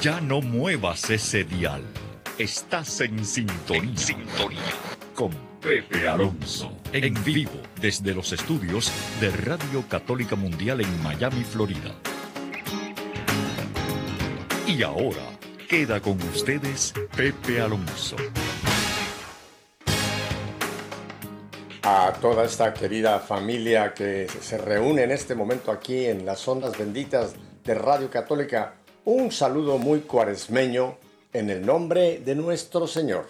Ya no muevas ese dial. Estás en sintonía. sintonía. Con Pepe Alonso. En vivo desde los estudios de Radio Católica Mundial en Miami, Florida. Y ahora queda con ustedes Pepe Alonso. A toda esta querida familia que se reúne en este momento aquí en las ondas benditas de Radio Católica, un saludo muy cuaresmeño en el nombre de nuestro Señor.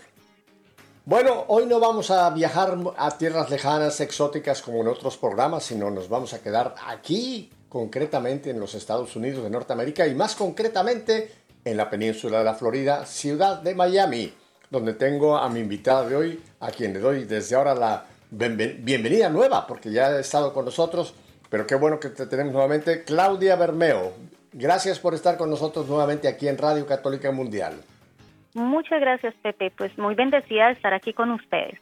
Bueno, hoy no vamos a viajar a tierras lejanas, exóticas como en otros programas, sino nos vamos a quedar aquí, concretamente en los Estados Unidos de Norteamérica y más concretamente en la península de la Florida, ciudad de Miami, donde tengo a mi invitada de hoy, a quien le doy desde ahora la bienvenida nueva, porque ya ha estado con nosotros, pero qué bueno que te tenemos nuevamente, Claudia Bermeo. Gracias por estar con nosotros nuevamente aquí en Radio Católica Mundial. Muchas gracias, Pepe. Pues muy bendecida de estar aquí con ustedes.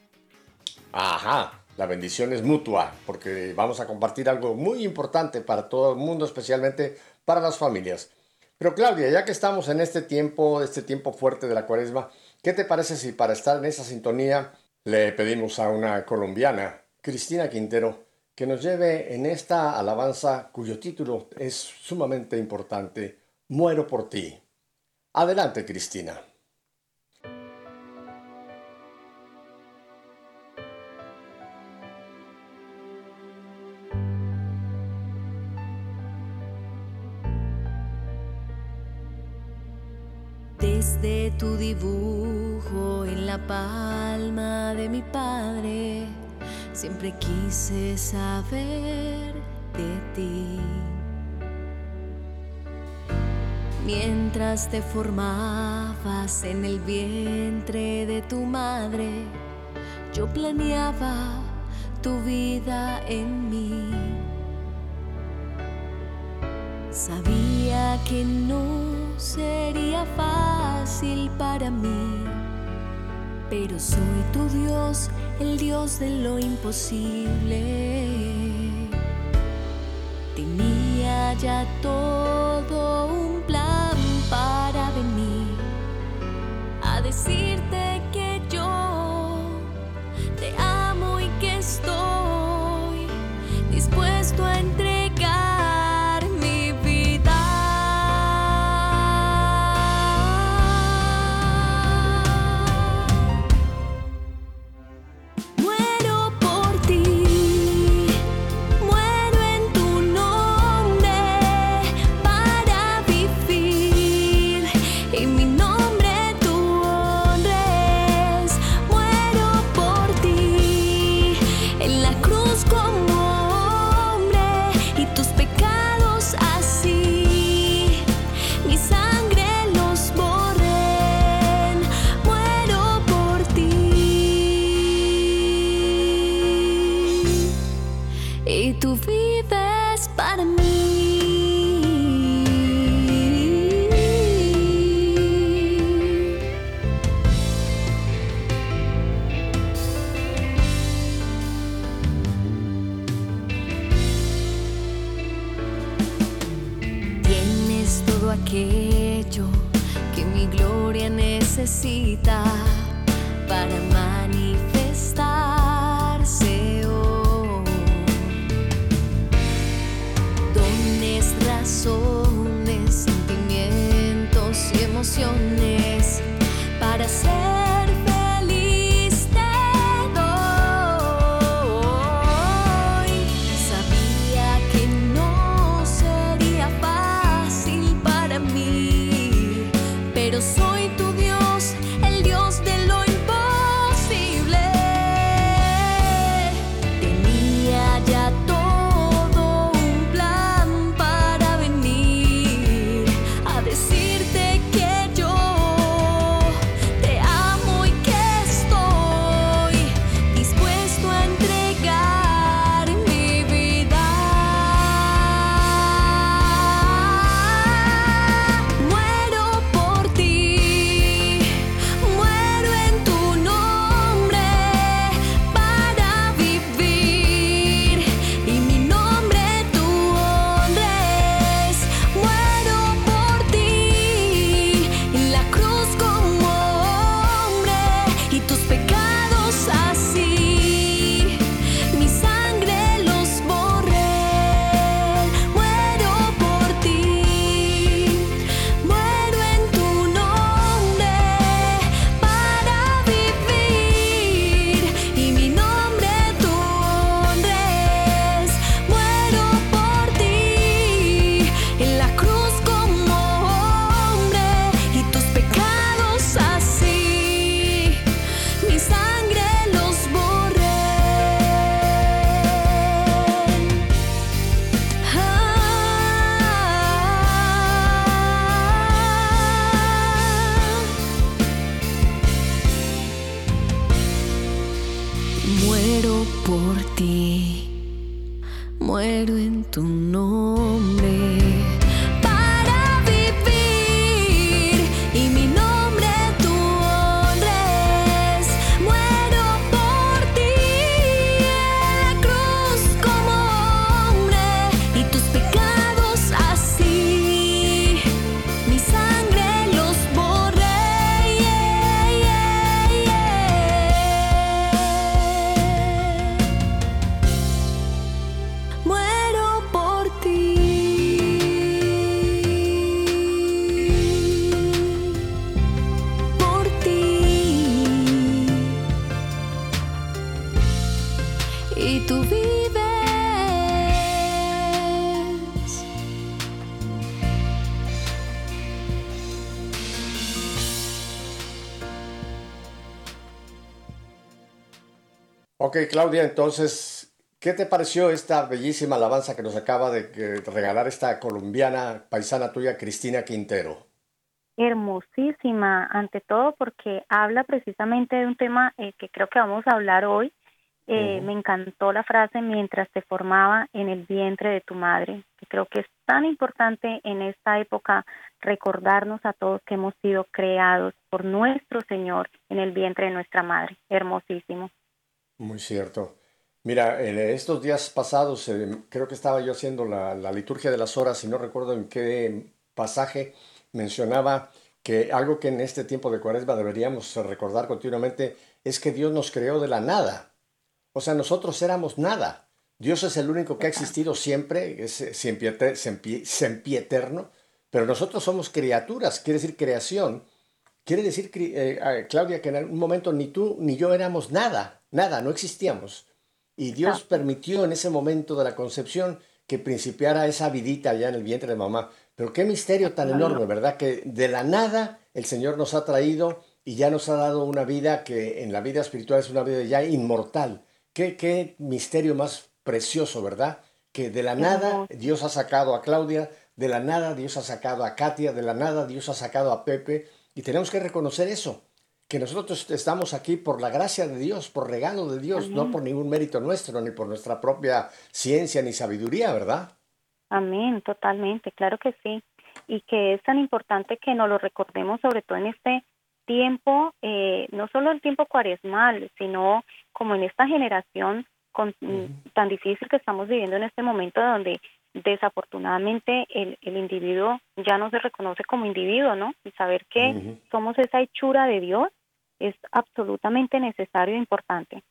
Ajá, la bendición es mutua, porque vamos a compartir algo muy importante para todo el mundo, especialmente para las familias. Pero Claudia, ya que estamos en este tiempo, este tiempo fuerte de la cuaresma, ¿qué te parece si para estar en esa sintonía le pedimos a una colombiana, Cristina Quintero, que nos lleve en esta alabanza cuyo título es sumamente importante, Muero por ti. Adelante, Cristina. Desde tu dibujo en la palma de mi padre, siempre quise saber de ti. Mientras te formabas en el vientre de tu madre, yo planeaba tu vida en mí. Sabía que no sería fácil para mí, pero soy tu Dios, el Dios de lo imposible. Tenía ya todo un plan para venir a decirte Ok, Claudia, entonces, ¿qué te pareció esta bellísima alabanza que nos acaba de regalar esta colombiana paisana tuya, Cristina Quintero? Hermosísima, ante todo porque habla precisamente de un tema eh, que creo que vamos a hablar hoy. Eh, me encantó la frase mientras te formaba en el vientre de tu madre, que creo que es tan importante en esta época recordarnos a todos que hemos sido creados por nuestro Señor en el vientre de nuestra madre. Hermosísimo. Muy cierto. Mira, en estos días pasados, eh, creo que estaba yo haciendo la, liturgia de las horas y no recuerdo en qué pasaje mencionaba que algo que en este tiempo de cuaresma deberíamos recordar continuamente es que Dios nos creó de la nada. O sea, nosotros éramos nada. Dios es el único que ha existido siempre, es sempieterno, pero nosotros somos criaturas, quiere decir creación. Quiere decir, eh, Claudia, que en algún momento ni tú ni yo éramos nada nada, no existíamos. Y Dios permitió en ese momento de la concepción que principiara esa vidita allá en el vientre de mamá. Pero qué misterio tan enorme, ¿verdad? Que de la nada el Señor nos ha traído y ya nos ha dado una vida que en la vida espiritual es una vida ya inmortal. Qué, qué misterio más precioso, ¿verdad? Que de la nada Dios ha sacado a Claudia, de la nada Dios ha sacado a Katia, de la nada Dios ha sacado a Pepe, y tenemos que reconocer eso que nosotros estamos aquí por la gracia de Dios, por regalo de Dios, no por ningún mérito nuestro, ni por nuestra propia ciencia ni sabiduría, ¿verdad? Amén, totalmente, claro que sí. Y que es tan importante que nos lo recordemos, sobre todo en este tiempo, eh, no solo el tiempo cuaresmal, sino como en esta generación con, tan difícil que estamos viviendo en este momento donde desafortunadamente el, el, individuo ya no se reconoce como individuo, ¿no? Y saber que somos esa hechura de Dios es absolutamente necesario e importante.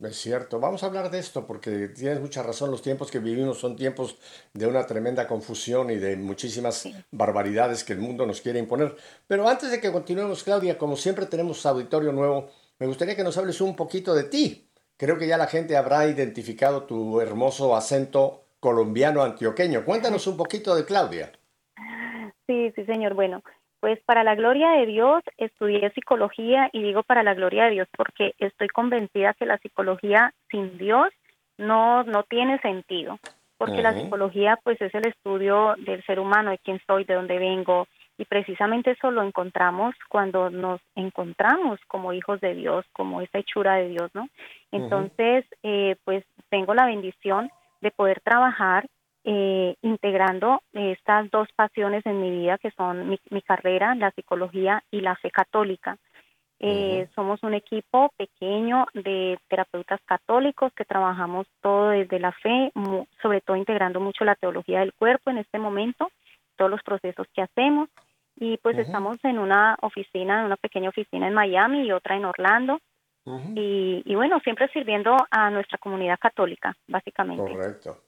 Es cierto, vamos a hablar de esto porque tienes mucha razón, los tiempos que vivimos son tiempos de una tremenda confusión y de muchísimas barbaridades que el mundo nos quiere imponer. Pero antes de que continuemos, Claudia, como siempre tenemos auditorio nuevo, me gustaría que nos hables un poquito de ti. Creo que ya la gente habrá identificado tu hermoso acento colombiano antioqueño. Cuéntanos un poquito de Claudia. Sí, sí, señor. Bueno, pues para la gloria de Dios estudié psicología y digo para la gloria de Dios porque estoy convencida que la psicología sin Dios no, no tiene sentido, porque la psicología pues es el estudio del ser humano, de quién soy, de dónde vengo, y precisamente eso lo encontramos cuando nos encontramos como hijos de Dios, como esa hechura de Dios, ¿no? Entonces, eh, pues tengo la bendición de poder trabajar eh, integrando estas dos pasiones en mi vida, que son mi, carrera, la psicología y la fe católica. Eh, somos un equipo pequeño de terapeutas católicos que trabajamos todo desde la fe, sobre todo integrando mucho la teología del cuerpo en este momento, todos los procesos que hacemos. Y pues estamos en una oficina, en una pequeña oficina en Miami y otra en Orlando. y, y, bueno, siempre sirviendo a nuestra comunidad católica, básicamente. Correcto.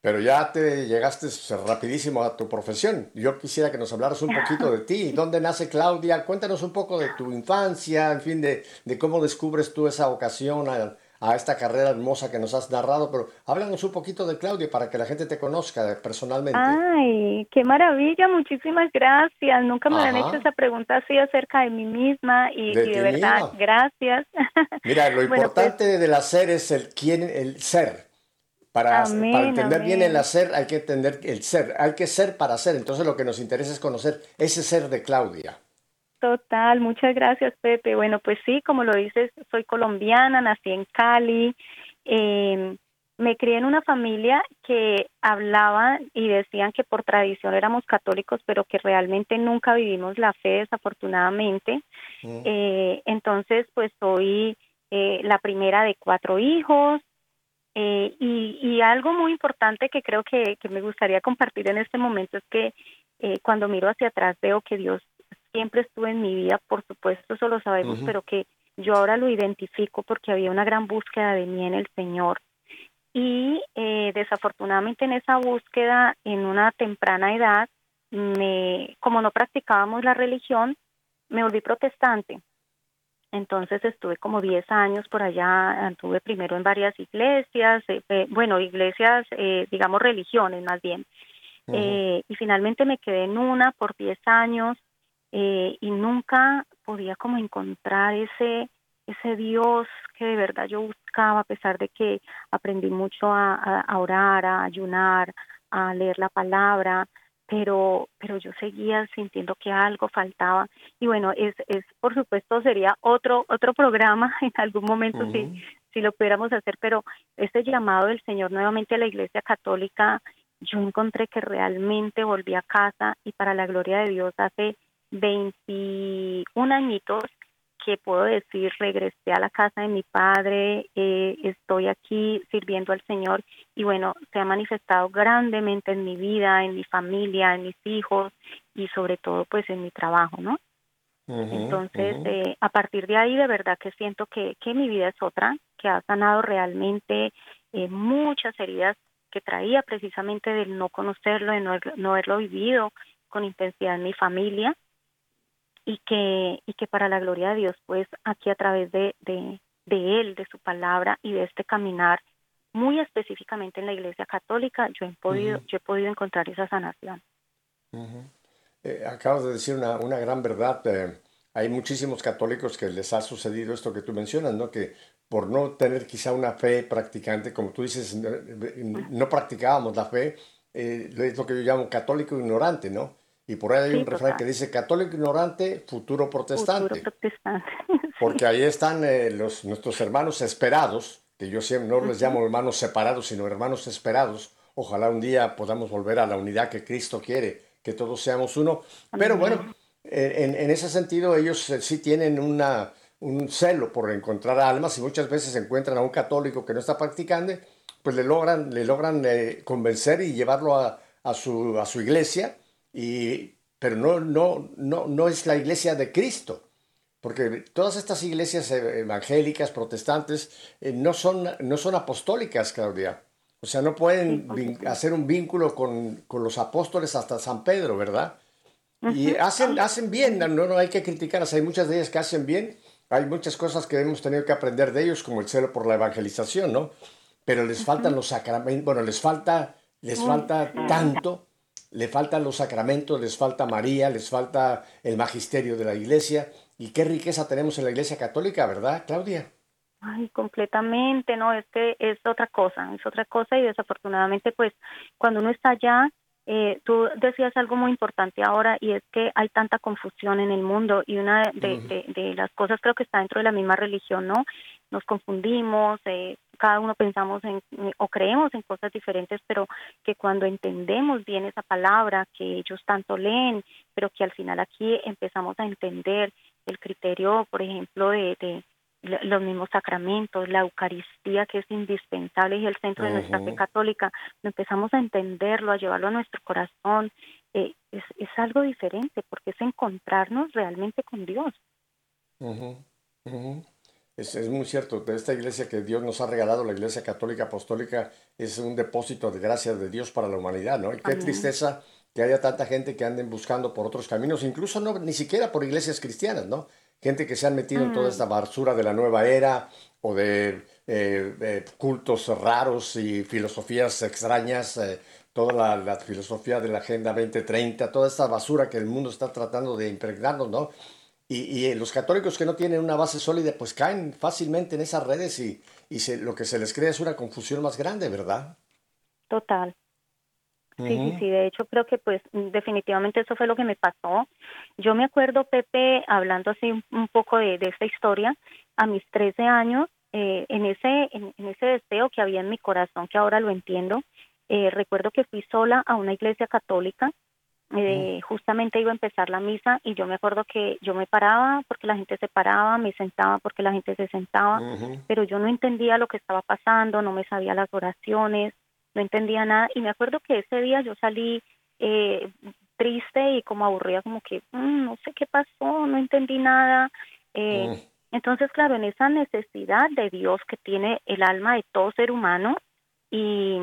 Pero ya te llegaste rapidísimo a tu profesión. Yo quisiera que nos hablaras un poquito de ti. ¿Dónde nace Claudia? Cuéntanos un poco de tu infancia, en fin, de, cómo descubres tú esa ocasión a, esta carrera hermosa que nos has narrado. Pero háblanos un poquito de Claudia para que la gente te conozca personalmente. Ay, qué maravilla. Muchísimas gracias. Nunca me han hecho esa pregunta así acerca de mí misma y de, verdad, gracias. Mira, lo pues importante del hacer es el quién, el ser para, entender bien el hacer hay que entender el ser, hay que ser para ser. Entonces lo que nos interesa es conocer ese ser de Claudia. Total, muchas gracias Pepe. Bueno, pues sí, como lo dices, soy colombiana, nací en Cali, eh, me crié en una familia que hablaba y decían que por tradición éramos católicos, pero que realmente nunca vivimos la fe, desafortunadamente. Mm. Eh, entonces, pues soy eh, la primera de cuatro hijos. Eh, y, algo muy importante que creo que, me gustaría compartir en este momento es que cuando miro hacia atrás veo que Dios siempre estuvo en mi vida, por supuesto, eso lo sabemos, pero que yo ahora lo identifico porque había una gran búsqueda de mí en el Señor. Y eh, desafortunadamente en esa búsqueda en una temprana edad me como no practicábamos la religión me volví protestante. Entonces estuve como 10 años por allá, estuve primero en varias iglesias, eh, eh, bueno, iglesias, digamos religiones más bien. y finalmente me quedé en una por 10 años y nunca podía como encontrar ese, ese Dios que de verdad yo buscaba, a pesar de que aprendí mucho a, orar, a ayunar, a leer la palabra, pero pero yo seguía sintiendo que algo faltaba. Y bueno es es por supuesto sería otro otro programa en algún momento si si lo pudiéramos hacer pero este llamado del Señor nuevamente a la Iglesia Católica yo encontré que realmente volví a casa y para la gloria de Dios hace 21 añitos que puedo decir, regresé a la casa de mi padre, eh, estoy aquí sirviendo al Señor y bueno, se ha manifestado grandemente en mi vida, en mi familia, en mis hijos y sobre todo pues en mi trabajo, ¿no? Entonces, eh, a partir de ahí de verdad que siento que, que mi vida es otra, que ha sanado realmente eh, muchas heridas que traía precisamente del no conocerlo, de no, no haberlo vivido con intensidad en mi familia y que, y que para la gloria de Dios, pues aquí a través de, de, Él, de su palabra y de este caminar, muy específicamente en la Iglesia Católica, yo he podido, yo he podido encontrar esa sanación. Eh, acabas de decir una, una gran verdad. Eh, hay muchísimos católicos que les ha sucedido esto que tú mencionas, ¿no? Que por no tener quizá una fe practicante, como tú dices, no, practicábamos la fe, eh, es lo que yo llamo católico ignorante, ¿no? Y por ahí hay un refrán que dice católico ignorante, futuro protestante. Porque ahí están eh, los, nuestros hermanos esperados, que yo siempre no les llamo hermanos separados, sino hermanos esperados. Ojalá un día podamos volver a la unidad que Cristo quiere, que todos seamos uno. Pero bueno, en, en, ese sentido ellos eh, sí tienen una, un celo por encontrar almas y muchas veces encuentran a un católico que no está practicando, pues le logran, le logran eh, convencer y llevarlo a, a, su, a su iglesia y, pero no, no, no, no es la iglesia de Cristo, porque todas estas iglesias evangélicas, protestantes, eh, no, son, no son apostólicas, Claudia. O sea, no pueden hacer un vínculo con, con, los apóstoles hasta San Pedro, ¿verdad? Y hacen, hacen bien, no, no hay que criticarlas, hay muchas de ellas que hacen bien, hay muchas cosas que hemos tenido que aprender de ellos, como el celo por la evangelización, ¿no? Pero les faltan los sacramentos, bueno, les falta, les falta tanto le faltan los sacramentos, les falta María, les falta el magisterio de la iglesia. Y qué riqueza tenemos en la iglesia católica, ¿verdad, Claudia? Ay, completamente, no, es que es otra cosa, es otra cosa y desafortunadamente pues cuando uno está allá, eh, tú decías algo muy importante ahora y es que hay tanta confusión en el mundo y una de, de las cosas creo que está dentro de la misma religión, ¿no? Nos confundimos, eh, cada uno pensamos en o creemos en cosas diferentes, pero que cuando entendemos bien esa palabra que ellos tanto leen, pero que al final aquí empezamos a entender el criterio, por ejemplo, de, los mismos sacramentos, la Eucaristía que es indispensable y el centro de nuestra fe católica, empezamos a entenderlo, a llevarlo a nuestro corazón, eh, es, es, algo diferente porque es encontrarnos realmente con Dios. Es, es, muy cierto, de esta iglesia que Dios nos ha regalado, la iglesia católica apostólica, es un depósito de gracia de Dios para la humanidad, ¿no? Y qué tristeza que haya tanta gente que anden buscando por otros caminos, incluso no, ni siquiera por iglesias cristianas, ¿no? Gente que se han metido en toda esta basura de la nueva era o de eh, cultos raros y filosofías extrañas, eh, toda la, la, filosofía de la Agenda 2030, toda esta basura que el mundo está tratando de impregnarnos, ¿no? Y, y, los católicos que no tienen una base sólida, pues caen fácilmente en esas redes y, y se, lo que se les crea es una confusión más grande, ¿verdad? Total. Sí, sí, sí, de hecho creo que pues definitivamente eso fue lo que me pasó. Yo me acuerdo, Pepe, hablando así un, poco de, de, esta historia, a mis 13 años eh, en, ese, en, ese deseo que había en mi corazón, que ahora lo entiendo, eh, recuerdo que fui sola a una iglesia católica, eh, justamente iba a empezar la misa y yo me acuerdo que yo me paraba porque la gente se paraba, me sentaba porque la gente se sentaba, pero yo no entendía lo que estaba pasando, no me sabía las oraciones, no entendía nada y me acuerdo que ese día yo salí eh, triste y como aburrida, como que mm, no sé qué pasó, no entendí nada. Eh, mm. Entonces, claro, en esa necesidad de Dios que tiene el alma de todo ser humano y,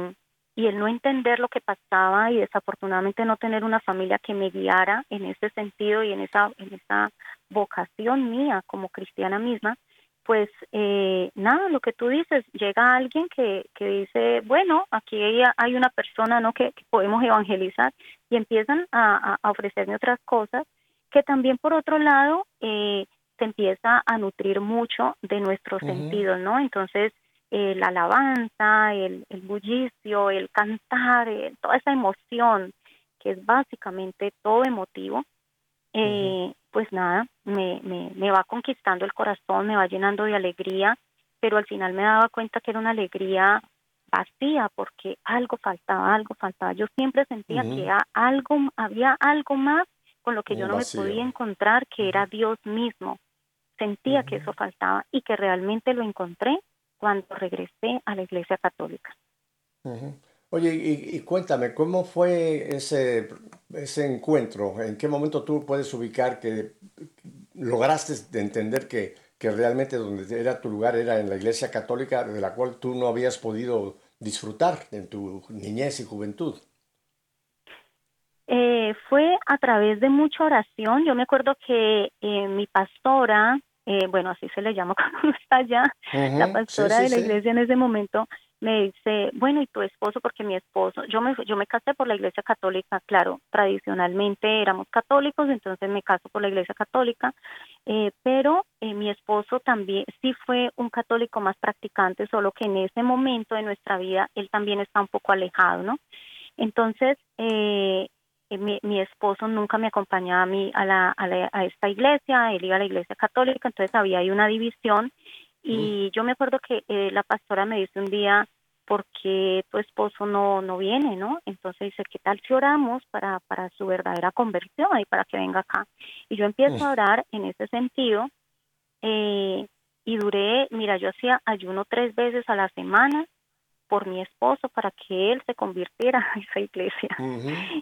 y el no entender lo que pasaba y desafortunadamente no tener una familia que me guiara en ese sentido y en esa, en esa vocación mía como cristiana misma, pues eh, nada, lo que tú dices, llega alguien que, que dice, bueno, aquí hay, una persona ¿no? que, podemos evangelizar y empiezan a, ofrecerme otras cosas que también por otro lado eh, se empieza a nutrir mucho de nuestros sentidos, ¿no? Entonces, eh, la alabanza, el, el bullicio, el cantar, toda esa emoción que es básicamente todo emotivo, eh, pues nada, me, me, me va conquistando el corazón, me va llenando de alegría, pero al final me daba cuenta que era una alegría vacía porque algo faltaba, algo faltaba. Yo siempre sentía que algo, había algo más con lo que yo no me podía encontrar, que era Dios mismo. Sentía que eso faltaba y que realmente lo encontré cuando regresé a la Iglesia Católica. Oye, y, cuéntame, ¿cómo fue ese, ese encuentro? ¿En qué momento tú puedes ubicar que lograste entender que, que realmente donde era tu lugar era en la iglesia católica de la cual tú no habías podido disfrutar en tu niñez y juventud? Eh, fue a través de mucha oración. Yo me acuerdo que eh, mi pastora, eh, bueno, así se le llama cuando está allá, la pastora de la iglesia en ese momento, me dice, bueno, ¿y tu esposo? Porque mi esposo, yo me, yo me casé por la iglesia católica, claro, tradicionalmente éramos católicos, entonces me caso por la iglesia católica, eh, pero eh, mi esposo también sí fue un católico más practicante, solo que en ese momento de nuestra vida él también está un poco alejado, ¿no? Entonces, eh, mi, mi, esposo nunca me acompañaba a mí a, la, a, la, a esta iglesia, él iba a la iglesia católica, entonces había ahí una división. Y yo me acuerdo que eh, la pastora me dice un día, ¿por qué tu esposo no, no viene, no? Entonces dice, ¿qué tal si oramos para, para su verdadera conversión y para que venga acá? Y yo empiezo a orar en ese sentido eh, y duré, mira, yo hacía ayuno tres veces a la semana por mi esposo para que él se convirtiera a esa iglesia.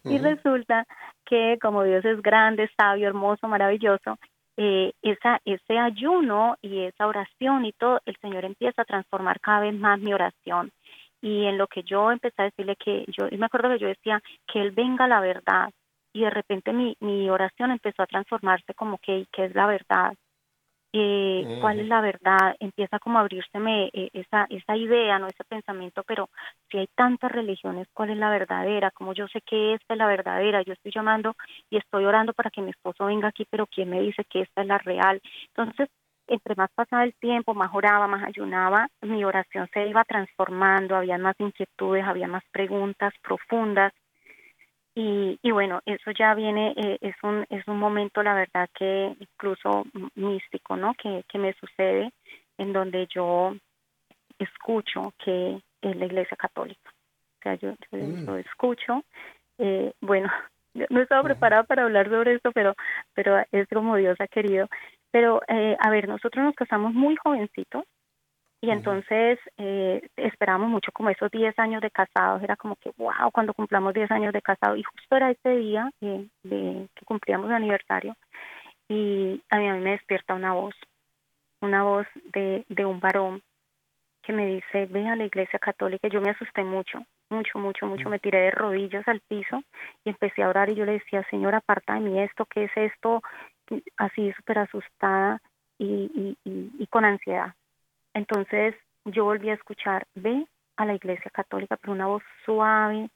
Y resulta que como Dios es grande, sabio, hermoso, maravilloso, eh, esa, ese ayuno y esa oración y todo, el Señor empieza a transformar cada vez más mi oración. Y en lo que yo empecé a decirle que yo, y me acuerdo que yo decía que Él venga la verdad. Y de repente mi, mi oración empezó a transformarse como que, ¿qué es la verdad? Eh, cuál es la verdad, empieza como a abrírseme eh, esa, esa idea, no ese pensamiento, pero si hay tantas religiones, ¿cuál es la verdadera? Como yo sé que esta es la verdadera, yo estoy llamando y estoy orando para que mi esposo venga aquí, pero ¿quién me dice que esta es la real? Entonces, entre más pasaba el tiempo, más oraba, más ayunaba, mi oración se iba transformando, había más inquietudes, había más preguntas profundas, y, y bueno, eso ya viene, eh, es, un, es un momento, la verdad, que incluso místico, ¿no? Que, que me sucede en donde yo escucho que es la Iglesia Católica. O sea, yo, mm. lo escucho. Eh, bueno, no estaba preparada para hablar sobre esto, pero, pero es como Dios ha querido. Pero, eh, a ver, nosotros nos casamos muy jovencitos, y entonces eh, esperábamos mucho como esos 10 años de casados, era como que, wow, cuando cumplamos 10 años de casados. Y justo era ese día de, que cumplíamos el aniversario y a mí, a mí me despierta una voz, una voz de, de un varón que me dice, ve a la iglesia católica. Yo me asusté mucho, mucho, mucho, mucho. Me tiré de rodillas al piso y empecé a orar y yo le decía, Señor, aparta de mí esto, ¿qué es esto? Así súper asustada y, y, y con ansiedad. Entonces yo volví a escuchar, ve a la iglesia católica, pero una voz suave,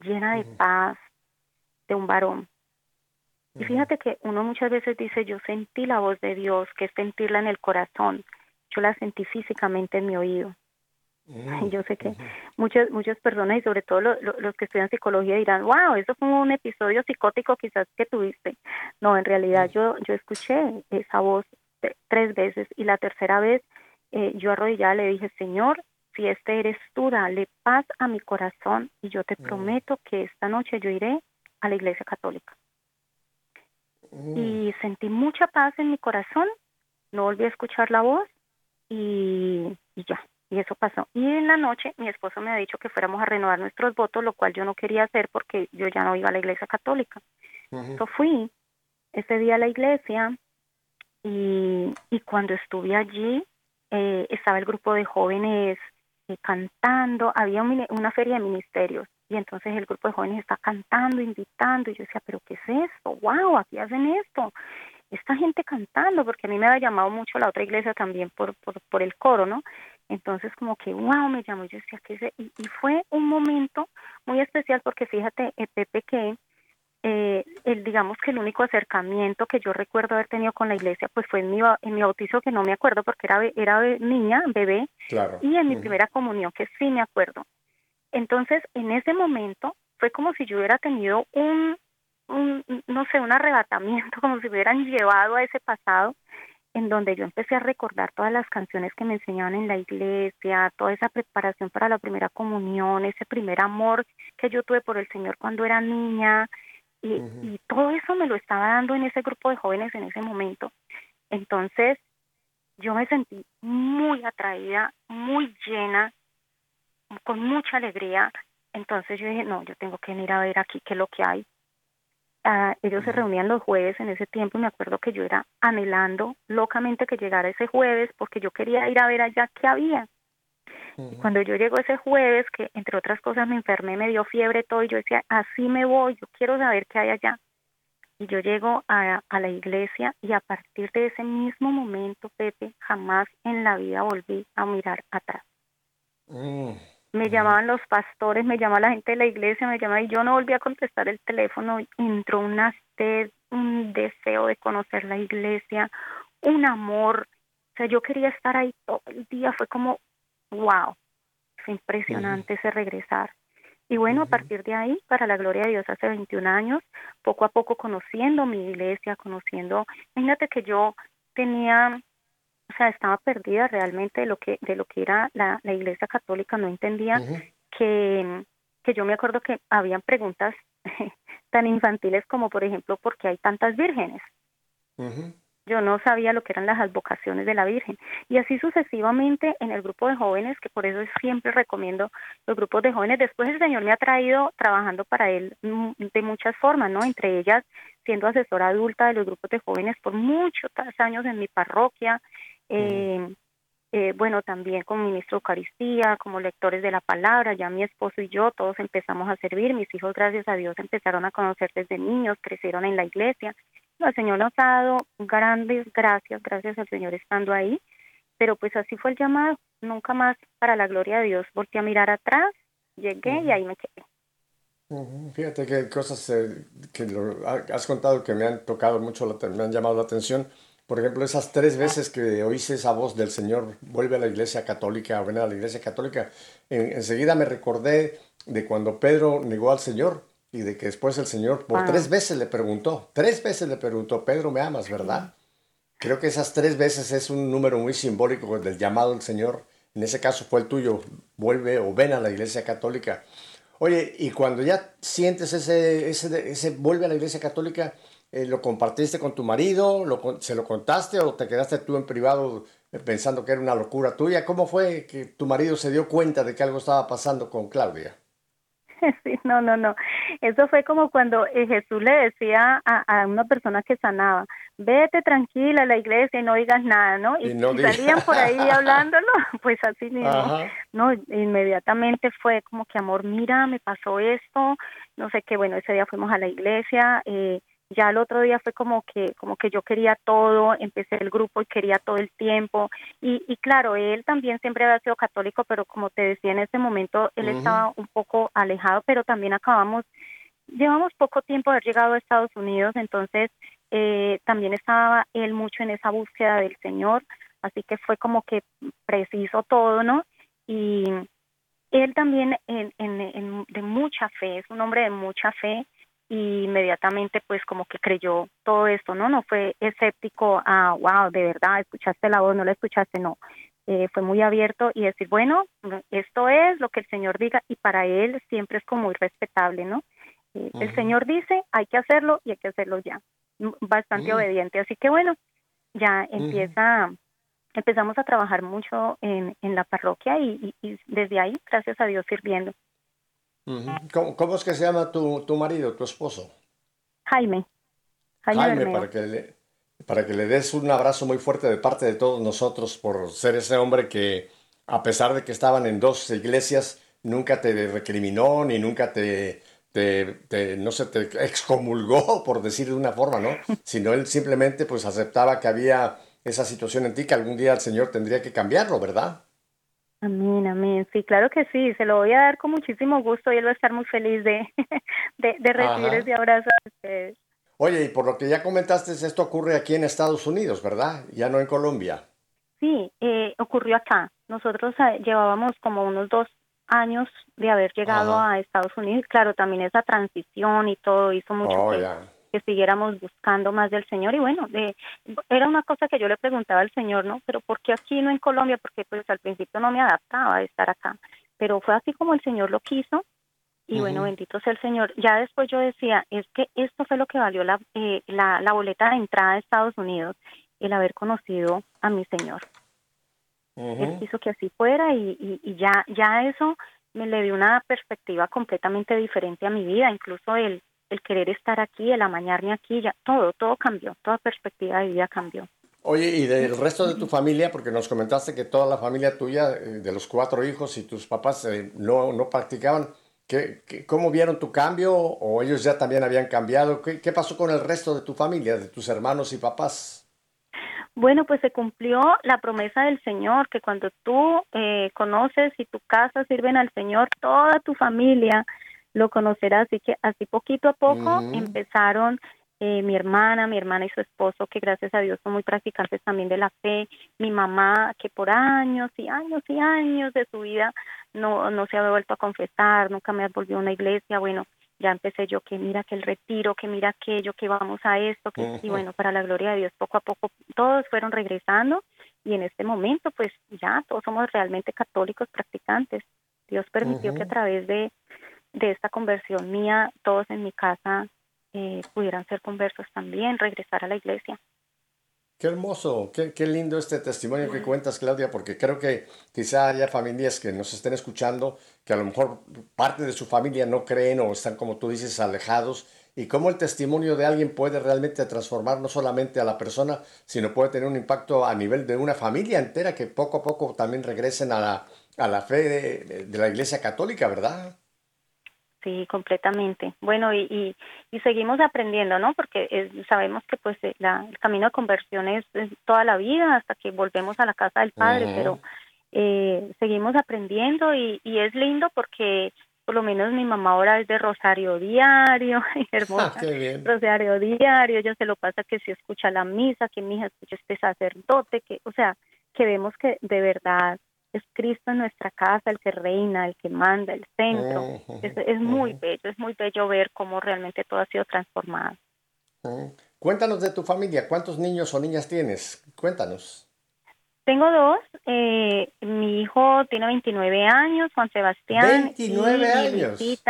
llena de paz, de un varón. Y fíjate que uno muchas veces dice, yo sentí la voz de Dios, que es sentirla en el corazón. Yo la sentí físicamente en mi oído. Yo sé que muchas muchas personas y sobre todo los que estudian psicología dirán, wow, eso fue un episodio psicótico quizás que tuviste. No, en realidad yo yo escuché esa voz tres veces y la tercera vez eh, yo arrodillada le dije, Señor, si este eres tú, dale paz a mi corazón y yo te mm. prometo que esta noche yo iré a la iglesia católica. Mm. Y sentí mucha paz en mi corazón, no volví a escuchar la voz y, ya, y eso pasó. Y en la noche mi esposo me ha dicho que fuéramos a renovar nuestros votos, lo cual yo no quería hacer porque yo ya no iba a la iglesia católica. Yo fui ese día a la iglesia y, y cuando estuve allí eh, estaba el grupo de jóvenes eh, cantando, había una feria de ministerios y entonces el grupo de jóvenes está cantando, invitando y yo decía, pero ¿qué es esto? ¡Wow! Aquí hacen esto. Esta gente cantando, porque a mí me había llamado mucho la otra iglesia también por, por, por el coro, ¿no? Entonces como que, wow, me llamó, yo decía, ¿qué es? Y, y fue un momento muy especial porque fíjate, eh, Pepe, que eh, el, digamos que el único acercamiento que yo recuerdo haber tenido con la iglesia pues fue en mi, en mi bautizo que no me acuerdo porque era, era niña, bebé, y en mi primera comunión que sí me acuerdo. Entonces, en ese momento fue como si yo hubiera tenido un, un, no sé, un arrebatamiento, como si me hubieran llevado a ese pasado en donde yo empecé a recordar todas las canciones que me enseñaban en la iglesia, toda esa preparación para la primera comunión, ese primer amor que yo tuve por el Señor cuando era niña, y, todo eso me lo estaba dando en ese grupo de jóvenes en ese momento. Entonces, yo me sentí muy atraída, muy llena, con mucha alegría. Entonces yo dije, no, yo tengo que ir a ver aquí qué es lo que hay. Ah, ellos se reunían los jueves en ese tiempo y me acuerdo que yo era anhelando locamente que llegara ese jueves porque yo quería ir a ver allá qué había. Cuando yo llego ese jueves, que entre otras cosas me enfermé, me dio fiebre, todo, y yo decía, así me voy, yo quiero saber qué hay allá. Y yo llego a, a la iglesia y a partir de ese mismo momento, Pepe, jamás en la vida volví a mirar atrás. Mm. Me llamaban los pastores, me llamaba la gente de la iglesia, me llamaba y yo no volví a contestar el teléfono. Entró una sed, un deseo de conocer la iglesia, un amor. O sea, yo quería estar ahí todo el día. Fue como wow, es impresionante ese regresar. Y bueno, a partir de ahí, para la gloria de Dios, hace 21 años, poco a poco conociendo mi iglesia, conociendo, imagínate que yo tenía, o sea, estaba perdida realmente de lo que, de lo que era la, la iglesia católica, no entendía que, que yo me acuerdo que habían preguntas tan infantiles como, por ejemplo, ¿por qué hay tantas vírgenes? Yo no sabía lo que eran las advocaciones de la Virgen. Y así sucesivamente en el grupo de jóvenes, que por eso siempre recomiendo los grupos de jóvenes. Después el Señor me ha traído trabajando para Él mm, de muchas formas, ¿no? Entre ellas siendo asesora adulta de los grupos de jóvenes por muchos años en mi parroquia. Eh, eh, bueno, también como ministro de Eucaristía, como lectores de la palabra, ya mi esposo y yo todos empezamos a servir, mis hijos gracias a Dios empezaron a conocer desde niños, crecieron en la iglesia el Señor nos ha dado grandes gracias, gracias al Señor estando ahí, pero pues así fue el llamado, nunca más para la gloria de Dios volteé a mirar atrás, llegué y ahí me quedé. Fíjate que cosas eh, que has contado que me han tocado mucho, me han llamado la atención. Por ejemplo, esas tres veces que oíste esa voz del Señor, vuelve a la iglesia católica, ven a la iglesia católica, enseguida me recordé de cuando Pedro negó al Señor y de que después el Señor por tres ah. veces le preguntó, tres veces le preguntó, Pedro, me amas, ¿verdad? Creo que esas tres veces es un número muy simbólico del llamado del Señor. En ese caso fue el tuyo, vuelve o ven a la iglesia católica. Oye, y cuando ya sientes ese, ese, ese vuelve a la iglesia católica, eh, ¿lo compartiste con tu marido? Lo, ¿Se lo contaste o te quedaste tú en privado eh, pensando que era una locura tuya? ¿Cómo fue que tu marido se dio cuenta de que algo estaba pasando con Claudia? sí, no, no, no. Eso fue como cuando eh, Jesús le decía a, una persona que sanaba, vete tranquila a la iglesia y no digas nada, ¿no? Y, salían por ahí hablándolo, pues así mismo. No, inmediatamente fue como que, amor, mira, me pasó esto, no sé qué, bueno, ese día fuimos a la iglesia, eh, ya el otro día fue como que como que yo quería todo, empecé el grupo y quería todo el tiempo y, y claro, él también siempre había sido católico, pero como te decía en ese momento, él estaba un poco alejado, pero también acabamos, llevamos poco tiempo de haber llegado a Estados Unidos, entonces eh, también estaba él mucho en esa búsqueda del Señor, así que fue como que preciso todo, ¿no? Y él también en, en, de mucha fe, es un hombre de mucha fe, y inmediatamente pues como que creyó todo esto, ¿no? No fue escéptico a, wow, de verdad, escuchaste la voz, no la escuchaste, no. eh, fue muy abierto y decir, bueno, esto es lo que el Señor diga y para él siempre es como muy respetable, ¿no? Eh, el Señor dice, hay que hacerlo y hay que hacerlo ya. Bastante obediente. Así que bueno, ya empieza, empezamos a trabajar mucho en, en la parroquia y, desde ahí, gracias a Dios, sirviendo. ¿Cómo, es que se llama tu, tu marido, tu esposo? Jaime. Jaime, para, que le, para que le des un abrazo muy fuerte de parte de todos nosotros por ser ese hombre que, a pesar de que estaban en dos iglesias, nunca te recriminó ni nunca te, te, no se te excomulgó, por decir de una forma, ¿no? Sino él simplemente pues aceptaba que había esa situación en ti que algún día el Señor tendría que cambiarlo, ¿verdad? Amén, amén. Sí, claro que sí. Se lo voy a dar con muchísimo gusto y él va a estar muy feliz de, de, recibir ese abrazo Oye, y por lo que ya comentaste, esto ocurre aquí en Estados Unidos, ¿verdad? Ya no en Colombia. Sí, eh, ocurrió acá. Nosotros eh, llevábamos como unos dos años de haber llegado a Estados Unidos. Claro, también esa transición y todo hizo mucho oh, que, siguiéramos buscando más del Señor. Y bueno, de, era una cosa que yo le preguntaba al Señor, ¿no? Pero ¿por qué aquí no en Colombia? Porque pues al principio no me adaptaba a estar acá. Pero fue así como el Señor lo quiso. Y bueno, bendito sea el Señor. Ya después yo decía, es que esto fue lo que valió la, eh, la, la boleta de entrada a Estados Unidos, el haber conocido a mi Señor. Él quiso que así fuera y, y, ya, ya eso me le dio una perspectiva completamente diferente a mi vida, incluso el, el querer estar aquí, el amañarme aquí, ya todo, todo cambió, toda perspectiva de vida cambió. Oye, y del resto de tu familia, porque nos comentaste que toda la familia tuya, eh, de los cuatro hijos y tus papás, eh, no, no practicaban, ¿Qué, cómo vieron tu cambio o ellos ya también habían cambiado? ¿Qué, ¿Qué pasó con el resto de tu familia, de tus hermanos y papás? Bueno, pues se cumplió la promesa del Señor, que cuando tú eh, conoces y tu casa sirven al Señor, toda tu familia lo conocerá. Así que así poquito a poco empezaron eh, mi hermana, mi hermana y su esposo, que gracias a Dios son muy practicantes también de la fe, mi mamá, que por años y años y años de su vida no, no se había vuelto a confesar, nunca me volvió a una iglesia, bueno, ya empecé yo que mira que el retiro, que mira aquello, que vamos a esto, que y bueno, para la gloria de Dios, poco a poco todos fueron regresando y en este momento pues ya todos somos realmente católicos practicantes. Dios permitió que a través de, de esta conversión mía, todos en mi casa eh, pudieran ser conversos también, regresar a la iglesia. Qué hermoso, qué, qué, lindo este testimonio que cuentas, Claudia, porque creo que quizá haya familias que nos estén escuchando que a lo mejor parte de su familia no creen o están, como tú dices, alejados, y cómo el testimonio de alguien puede realmente transformar no solamente a la persona, sino puede tener un impacto a nivel de una familia entera que poco a poco también regresen a la, a la fe de, de la Iglesia Católica, ¿verdad? Sí, completamente. Bueno, y, y, seguimos aprendiendo, ¿no? Porque sabemos que pues eh, la, el camino de conversión es, toda la vida hasta que volvemos a la casa del Padre, pero eh, seguimos aprendiendo y, y es lindo porque por lo menos mi mamá ahora es de Rosario Diario, hermosa, ah, Rosario Diario, ella se lo pasa que si escucha la misa, que mi hija escucha este sacerdote, que, o sea, que vemos que de verdad es Cristo en nuestra casa, el que reina, el que manda, el centro. es, muy bello, es muy bello ver cómo realmente todo ha sido transformado. Cuéntanos de tu familia, ¿cuántos niños o niñas tienes? Cuéntanos. Tengo dos, eh, mi hijo tiene 29 años, Juan Sebastián. 29 años. sí,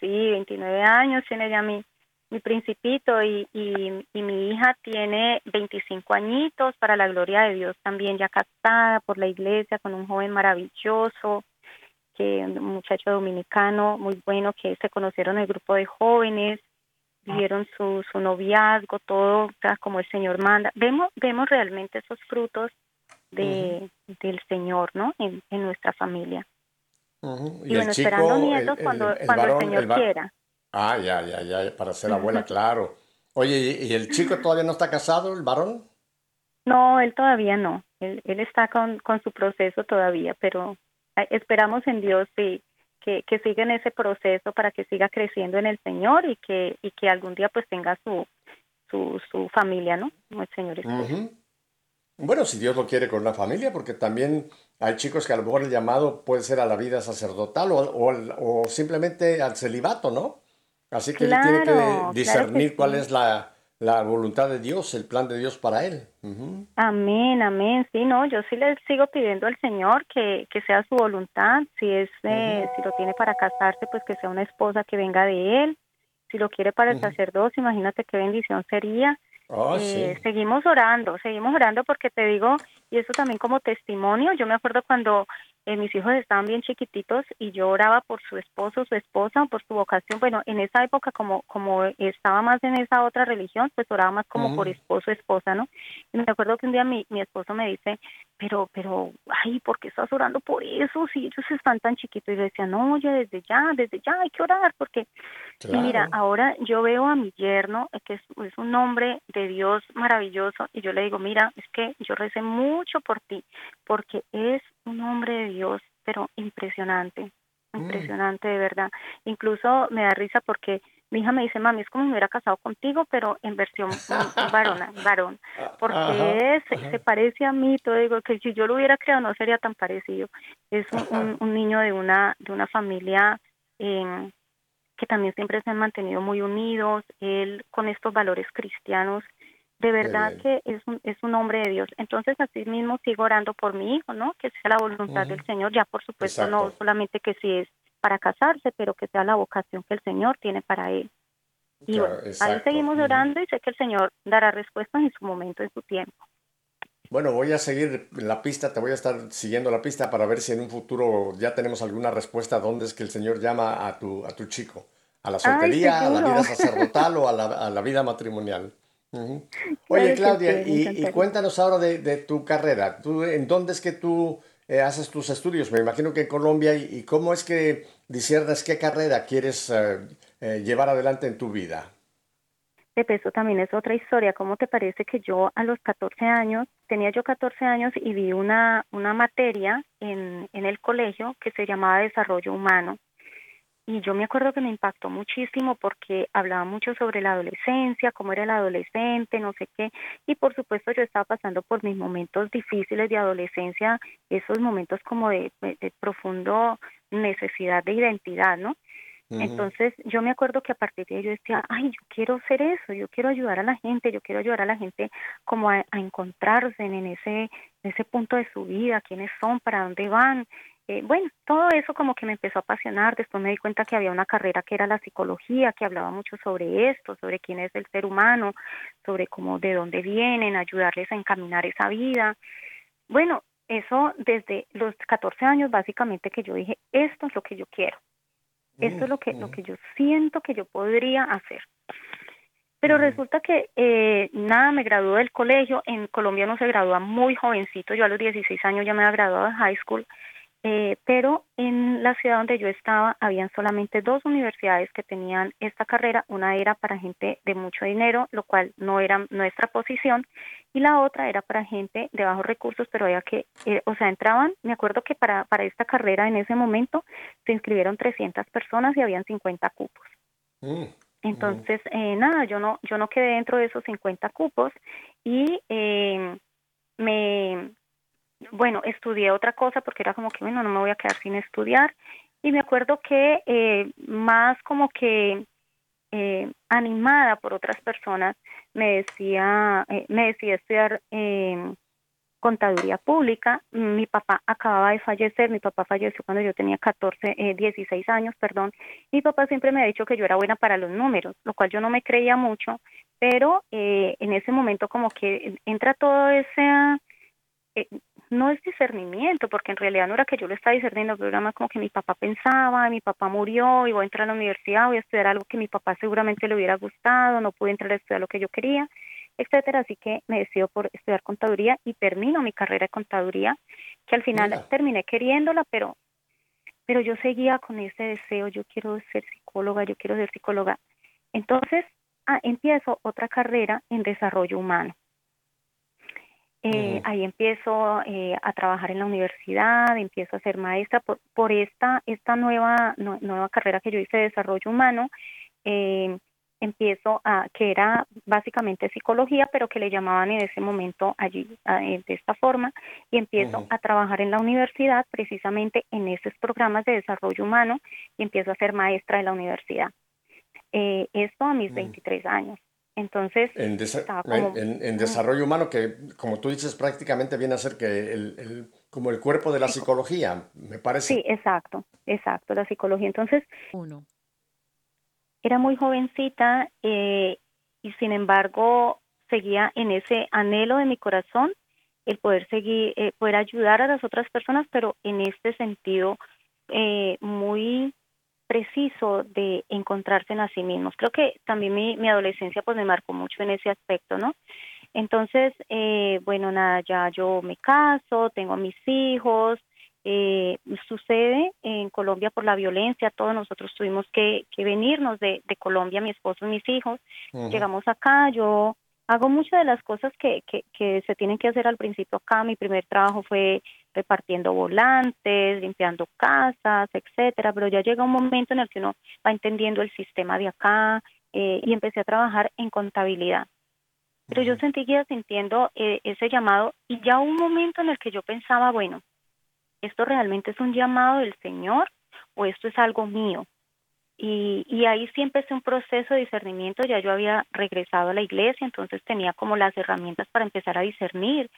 29 años tiene ya mi, mi principito y, y, mi hija tiene 25 añitos, para la gloria de Dios también ya casada por la iglesia con un joven maravilloso, que un muchacho dominicano muy bueno que se conocieron en el grupo de jóvenes, vieron su, su noviazgo, todo como el Señor manda. Vemos, vemos realmente esos frutos de, del Señor, ¿no? En, en nuestra familia. Y, bueno, esperando nietos cuando, cuando el Señor quiera. Ah, ya, ya, ya, para ser abuela, claro. Oye, ¿y el chico todavía no está casado, el varón? No, él todavía no. Él, él está con, con su proceso todavía, pero eh, esperamos en Dios que, que siga en ese proceso para que siga creciendo en el Señor y que, y que algún día pues tenga su, su, su familia, ¿no? El Señor Bueno, si Dios lo quiere con la familia, porque también hay chicos que a lo mejor el llamado puede ser a la vida sacerdotal o, o simplemente al celibato, ¿no? Así que él tiene que discernir cuál es la, la voluntad de Dios, el plan de Dios para él. Amén, amén. Sí, no, yo sí le sigo pidiendo al Señor que, que sea su voluntad. Si es, eh, si lo tiene para casarse, pues que sea una esposa que venga de él. Si lo quiere para el sacerdocio, imagínate qué bendición sería. Oh, eh, seguimos orando, seguimos orando porque te digo, y eso también como testimonio, yo me acuerdo cuando eh, mis hijos estaban bien chiquititos y yo oraba por su esposo, su esposa, por su vocación. Bueno, en esa época como como estaba más en esa otra religión, pues oraba más como por esposo, esposa, ¿no? Y me acuerdo que un día mi, mi esposo me dice, pero, pero, ay, ¿por qué estás orando por eso si ellos están tan chiquitos? Y yo decía, no, oye, desde ya, desde ya hay que orar, porque, y mira, ahora yo veo a mi yerno, que es, es un hombre de Dios maravilloso, y yo le digo, mira, es que yo recé mucho por ti, porque es un hombre de Dios, pero impresionante, mm. impresionante de verdad. Incluso me da risa porque mi hija me dice, mami, es como si me hubiera casado contigo, pero en versión varona, varón, porque se parece a mí, todo digo que si yo lo hubiera creado no sería tan parecido. Es un, un, niño de una, de una familia eh, que también siempre se han mantenido muy unidos, él con estos valores cristianos de verdad que es un, es un hombre de Dios. Entonces, así mismo sigo orando por mi hijo, ¿no? Que sea la voluntad del Señor, ya por supuesto, no solamente que si es para casarse, pero que sea la vocación que el Señor tiene para él. Y ahí seguimos orando y sé que el Señor dará respuestas en su momento, en su tiempo. Bueno, voy a seguir la pista, te voy a estar siguiendo la pista para ver si en un futuro ya tenemos alguna respuesta dónde es que el Señor llama a tu, a tu chico, a la soltería, a la vida sacerdotal o a la, a la vida matrimonial. Oye, Claudia, y, cuéntanos ahora de, tu carrera. ¿Tú, ¿En dónde es que tú eh, haces tus estudios? Me imagino que en Colombia. ¿Y, cómo es que disiernas qué carrera quieres eh, eh, llevar adelante en tu vida? Eso también es otra historia. ¿Cómo te parece que yo a los 14 años, tenía yo 14 años y vi una, una materia en, en el colegio que se llamaba Desarrollo Humano? Y yo me acuerdo que me impactó muchísimo porque hablaba mucho sobre la adolescencia, cómo era el adolescente, no sé qué, y por supuesto yo estaba pasando por mis momentos difíciles de adolescencia, esos momentos como de, de, profundo necesidad de identidad, ¿no? Entonces yo me acuerdo que a partir de yo decía, ay, yo quiero hacer eso, yo quiero ayudar a la gente, yo quiero ayudar a la gente como a, a encontrarse en ese, en ese punto de su vida, quiénes son, para dónde van, eh, bueno, todo eso como que me empezó a apasionar, después me di cuenta que había una carrera que era la psicología, que hablaba mucho sobre esto, sobre quién es el ser humano, sobre cómo, de dónde vienen, ayudarles a encaminar esa vida. Bueno, eso desde los 14 años básicamente que yo dije, esto es lo que yo quiero, esto es lo que, lo que yo siento que yo podría hacer. Pero resulta que eh, nada, me graduó del colegio, en Colombia no se gradúa muy jovencito, yo a los 16 años ya me había graduado de high school, eh, pero en la ciudad donde yo estaba habían solamente dos universidades que tenían esta carrera, una era para gente de mucho dinero, lo cual no era nuestra posición, y la otra era para gente de bajos recursos, pero había que, eh, o sea, entraban, me acuerdo que para, para esta carrera en ese momento se inscribieron 300 personas y habían 50 cupos. Mm, Entonces, eh, nada, yo no, yo no quedé dentro de esos 50 cupos y me bueno, estudié otra cosa porque era como que, bueno, no me voy a quedar sin estudiar. Y me acuerdo que eh, más como que eh, animada por otras personas, me decía, eh, me decía estudiar eh, contaduría pública. Mi papá acababa de fallecer, mi papá falleció cuando yo tenía 14, eh, 16 años, perdón. Mi papá siempre me ha dicho que yo era buena para los números, lo cual yo no me creía mucho, pero eh, en ese momento como que entra todo ese eh, no es discernimiento, porque en realidad no era que yo lo estaba discerniendo, pero era más como que mi papá pensaba, mi papá murió y voy a entrar a la universidad, voy a estudiar algo que mi papá seguramente le hubiera gustado, no pude entrar a estudiar lo que yo quería, etcétera. Así que me decido por estudiar contaduría y termino mi carrera de contaduría, que al final terminé queriéndola, pero, pero yo seguía con ese deseo, yo quiero ser psicóloga, yo quiero ser psicóloga. Entonces, ah, empiezo otra carrera en desarrollo humano eh, ahí empiezo eh, a trabajar en la universidad, empiezo a ser maestra por, por esta, esta nueva, nueva carrera que yo hice de desarrollo humano. Eh, empiezo a, que era básicamente psicología, pero que le llamaban en ese momento allí de esta forma, y empiezo a trabajar en la universidad precisamente en esos programas de desarrollo humano y empiezo a ser maestra de la universidad. esto a mis 23 años. Entonces, en, en, desarrollo humano, que como tú dices, prácticamente viene a ser que el, como el cuerpo de la psicología, me parece. Sí, exacto, exacto, la psicología. Entonces, uno. Era muy jovencita eh, y sin embargo seguía en ese anhelo de mi corazón el poder seguir, eh, poder ayudar a las otras personas, pero en este sentido eh, muy preciso de encontrarse en a sí mismos. Creo que también mi, mi adolescencia pues me marcó mucho en ese aspecto, ¿no? Entonces, eh, bueno, nada, ya yo me caso, tengo mis hijos, eh, sucede en Colombia por la violencia, todos nosotros tuvimos que, que venirnos de, de, Colombia, mi esposo y mis hijos, llegamos acá, yo hago muchas de las cosas que, que, que se tienen que hacer al principio acá, mi primer trabajo fue repartiendo volantes, limpiando casas, etcétera, pero ya llega un momento en el que uno va entendiendo el sistema de acá eh, y empecé a trabajar en contabilidad. Pero yo sentí que sintiendo eh, ese llamado y ya un momento en el que yo pensaba, bueno, ¿esto realmente es un llamado del Señor o esto es algo mío? Y, y ahí sí empecé un proceso de discernimiento, ya yo había regresado a la iglesia, entonces tenía como las herramientas para empezar a discernir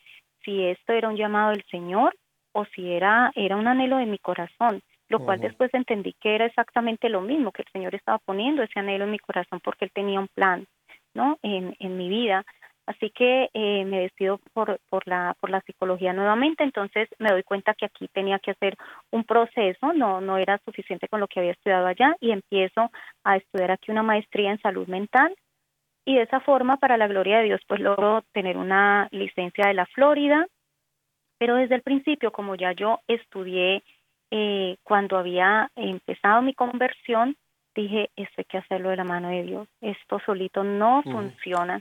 si esto era un llamado del Señor o si era, era un anhelo de mi corazón, lo cual después entendí que era exactamente lo mismo, que el Señor estaba poniendo ese anhelo en mi corazón porque Él tenía un plan, ¿no? En, en mi vida. Así que eh, me decido por, por, la, por la psicología nuevamente, entonces me doy cuenta que aquí tenía que hacer un proceso, no, no era suficiente con lo que había estudiado allá y empiezo a estudiar aquí una maestría en salud mental y de esa forma, para la gloria de Dios, pues logro tener una licencia de la Florida, pero desde el principio, como ya yo estudié eh, cuando había empezado mi conversión, dije, esto hay que hacerlo de la mano de Dios, esto solito no funciona.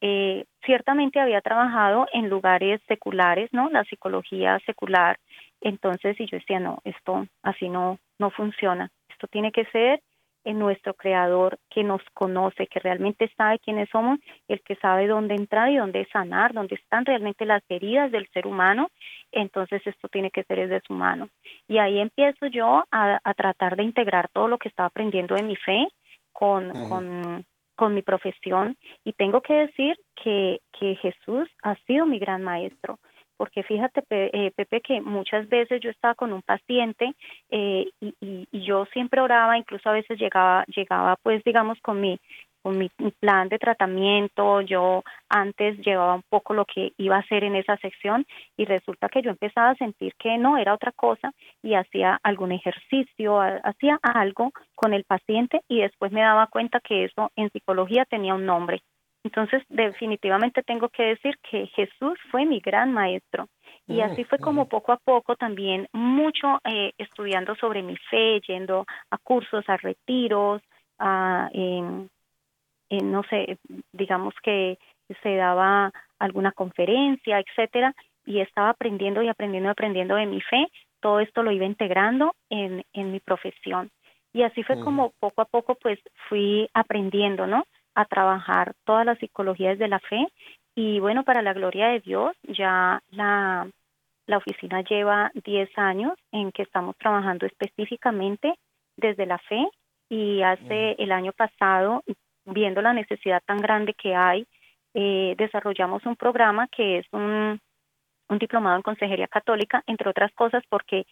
Eh, ciertamente había trabajado en lugares seculares, ¿no? La psicología secular. Entonces, y yo decía, no, esto así no, no funciona. Esto tiene que ser en nuestro creador que nos conoce, que realmente sabe quiénes somos, el que sabe dónde entrar y dónde sanar, dónde están realmente las heridas del ser humano, entonces esto tiene que ser desde su mano. Y ahí empiezo yo a, tratar de integrar todo lo que estaba aprendiendo de mi fe con, con, con mi profesión. Y tengo que decir que, que Jesús ha sido mi gran maestro porque fíjate, eh, Pepe, que muchas veces yo estaba con un paciente eh, y, yo siempre oraba, incluso a veces llegaba, llegaba pues digamos con mi con mi, plan de tratamiento, yo antes llevaba un poco lo que iba a hacer en esa sección y resulta que yo empezaba a sentir que no era otra cosa y hacía algún ejercicio, hacía algo con el paciente y después me daba cuenta que eso en psicología tenía un nombre entonces, definitivamente tengo que decir que Jesús fue mi gran maestro. Y mm, así fue como poco a poco también mucho eh, estudiando sobre mi fe, yendo a cursos, a retiros, a, no sé, digamos que se daba alguna conferencia, etcétera, y estaba aprendiendo y aprendiendo y aprendiendo de mi fe. Todo esto lo iba integrando en, en mi profesión. Y así fue como poco a poco pues fui aprendiendo, ¿no? A trabajar todas las psicologías de la fe. Y bueno, para la gloria de Dios, ya la, la oficina lleva 10 años en que estamos trabajando específicamente desde la fe. Y hace el año pasado, viendo la necesidad tan grande que hay, eh, desarrollamos un programa que es un, un diplomado en consejería católica, entre otras cosas porque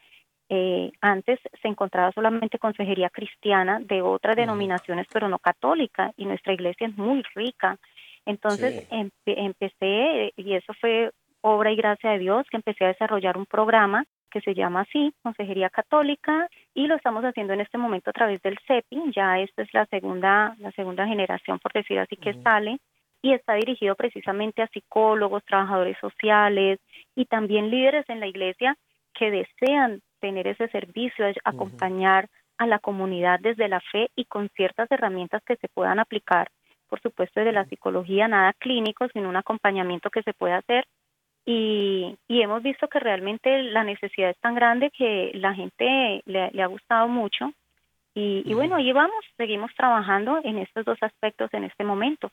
eh, antes se encontraba solamente consejería cristiana de otras denominaciones, pero no católica, y nuestra iglesia es muy rica. Entonces empecé, y eso fue obra y gracia de Dios, que empecé a desarrollar un programa que se llama así, Consejería Católica, y lo estamos haciendo en este momento a través del CEPI, ya esta es la segunda, la segunda generación, por decir así, que sale, y está dirigido precisamente a psicólogos, trabajadores sociales y también líderes en la iglesia que desean tener ese servicio, acompañar a la comunidad desde la fe y con ciertas herramientas que se puedan aplicar, por supuesto desde la psicología, nada clínico, sino un acompañamiento que se puede hacer. Y, y hemos visto que realmente la necesidad es tan grande que la gente le, ha gustado mucho. Y, y bueno, ahí vamos, seguimos trabajando en estos dos aspectos en este momento.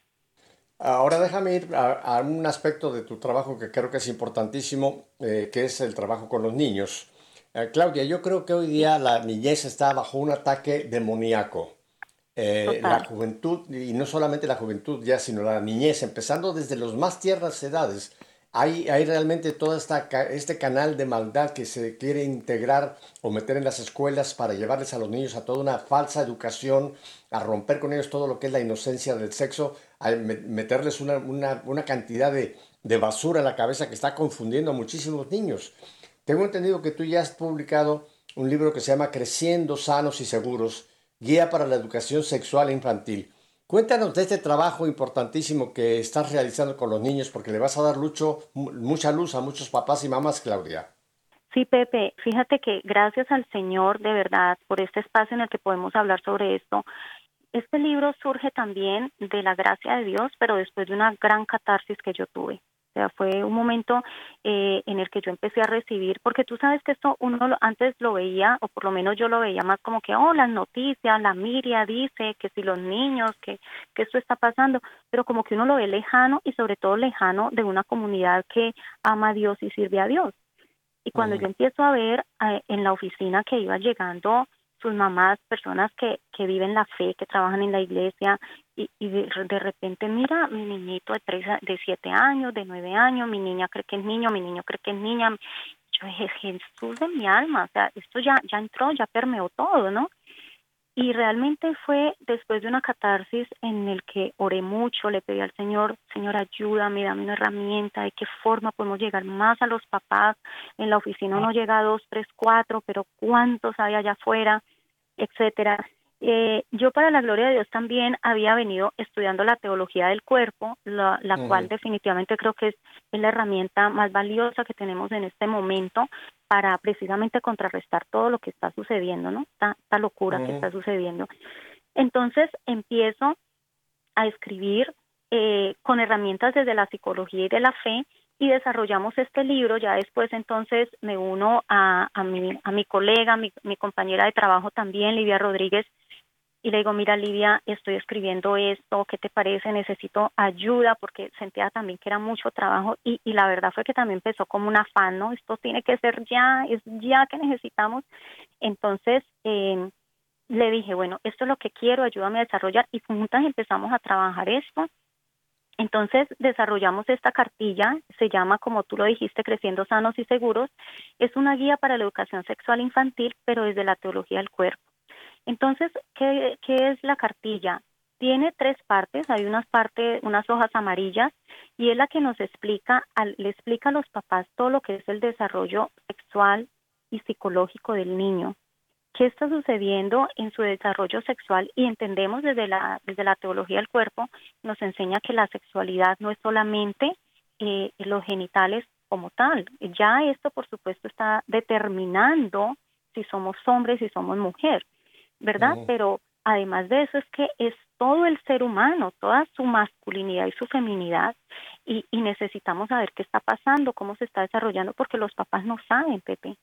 Ahora déjame ir a, un aspecto de tu trabajo que creo que es importantísimo, eh, que es el trabajo con los niños. Eh, Claudia, yo creo que hoy día la niñez está bajo un ataque demoníaco. eh, la juventud, y no solamente la juventud ya, sino la niñez, empezando desde los más tiernas edades, hay, hay realmente todo esta, este canal de maldad que se quiere integrar o meter en las escuelas para llevarles a los niños a toda una falsa educación, a romper con ellos todo lo que es la inocencia del sexo, a meterles una, una, una cantidad de, de basura en la cabeza que está confundiendo a muchísimos niños. Tengo entendido que tú ya has publicado un libro que se llama Creciendo Sanos y Seguros, Guía para la Educación Sexual Infantil. Cuéntanos de este trabajo importantísimo que estás realizando con los niños, porque le vas a dar lucho, mucha luz a muchos papás y mamás, Claudia. Sí, Pepe, fíjate que gracias al Señor, de verdad, por este espacio en el que podemos hablar sobre esto. Este libro surge también de la gracia de Dios, pero después de una gran catarsis que yo tuve. O sea, fue un momento eh, en el que yo empecé a recibir, porque tú sabes que esto uno antes lo veía, o por lo menos yo lo veía más como que, oh, las noticias, la Miria dice que si los niños, que, que esto está pasando, pero como que uno lo ve lejano y sobre todo lejano de una comunidad que ama a Dios y sirve a Dios. Y cuando yo empiezo a ver eh, en la oficina que iba llegando sus mamás, personas que, que viven la fe, que trabajan en la iglesia, y, y de, repente mira mi niñito de tres de siete años de nueve años mi niña cree que es niño mi niño cree que es niña yo dije Jesús de mi alma o sea esto ya ya entró ya permeó todo no y realmente fue después de una catarsis en el que oré mucho, le pedí al Señor, Señor, ayúdame, dame una herramienta, de qué forma podemos llegar más a los papás. En la oficina uno llega a dos, tres, cuatro, pero ¿cuántos hay allá afuera? Etcétera. Eh, yo para la gloria de Dios también había venido estudiando la teología del cuerpo, la, cual definitivamente creo que es, la herramienta más valiosa que tenemos en este momento para precisamente contrarrestar todo lo que está sucediendo, ¿no? Esta, locura que está sucediendo. Entonces empiezo a escribir eh, con herramientas desde la psicología y de la fe y desarrollamos este libro. Ya después entonces me uno a, a, mi, a mi colega, mi, mi compañera de trabajo también, Livia Rodríguez, y le digo, mira Livia, estoy escribiendo esto, ¿qué te parece? Necesito ayuda porque sentía también que era mucho trabajo y, y la verdad fue que también empezó como un afán, ¿no? Esto tiene que ser ya, es ya que necesitamos. Entonces, eh, le dije, bueno, esto es lo que quiero, ayúdame a desarrollar y juntas empezamos a trabajar esto entonces desarrollamos esta cartilla, se llama, como tú lo dijiste, Creciendo Sanos y Seguros. Es una guía para la educación sexual infantil, pero desde la teología del cuerpo. Entonces, ¿qué, qué es la cartilla? Tiene tres partes, hay unas partes, unas hojas amarillas, y es la que nos explica, le explica a los papás todo lo que es el desarrollo sexual y psicológico del niño qué está sucediendo en su desarrollo sexual y entendemos desde la, desde la teología del cuerpo, nos enseña que la sexualidad no es solamente eh, los genitales como tal. Ya esto, por supuesto, está determinando si somos hombres, si somos mujer, ¿verdad? Pero además de eso es que es todo el ser humano, toda su masculinidad y su feminidad, y, y necesitamos saber qué está pasando, cómo se está desarrollando, porque los papás no saben, Pepe.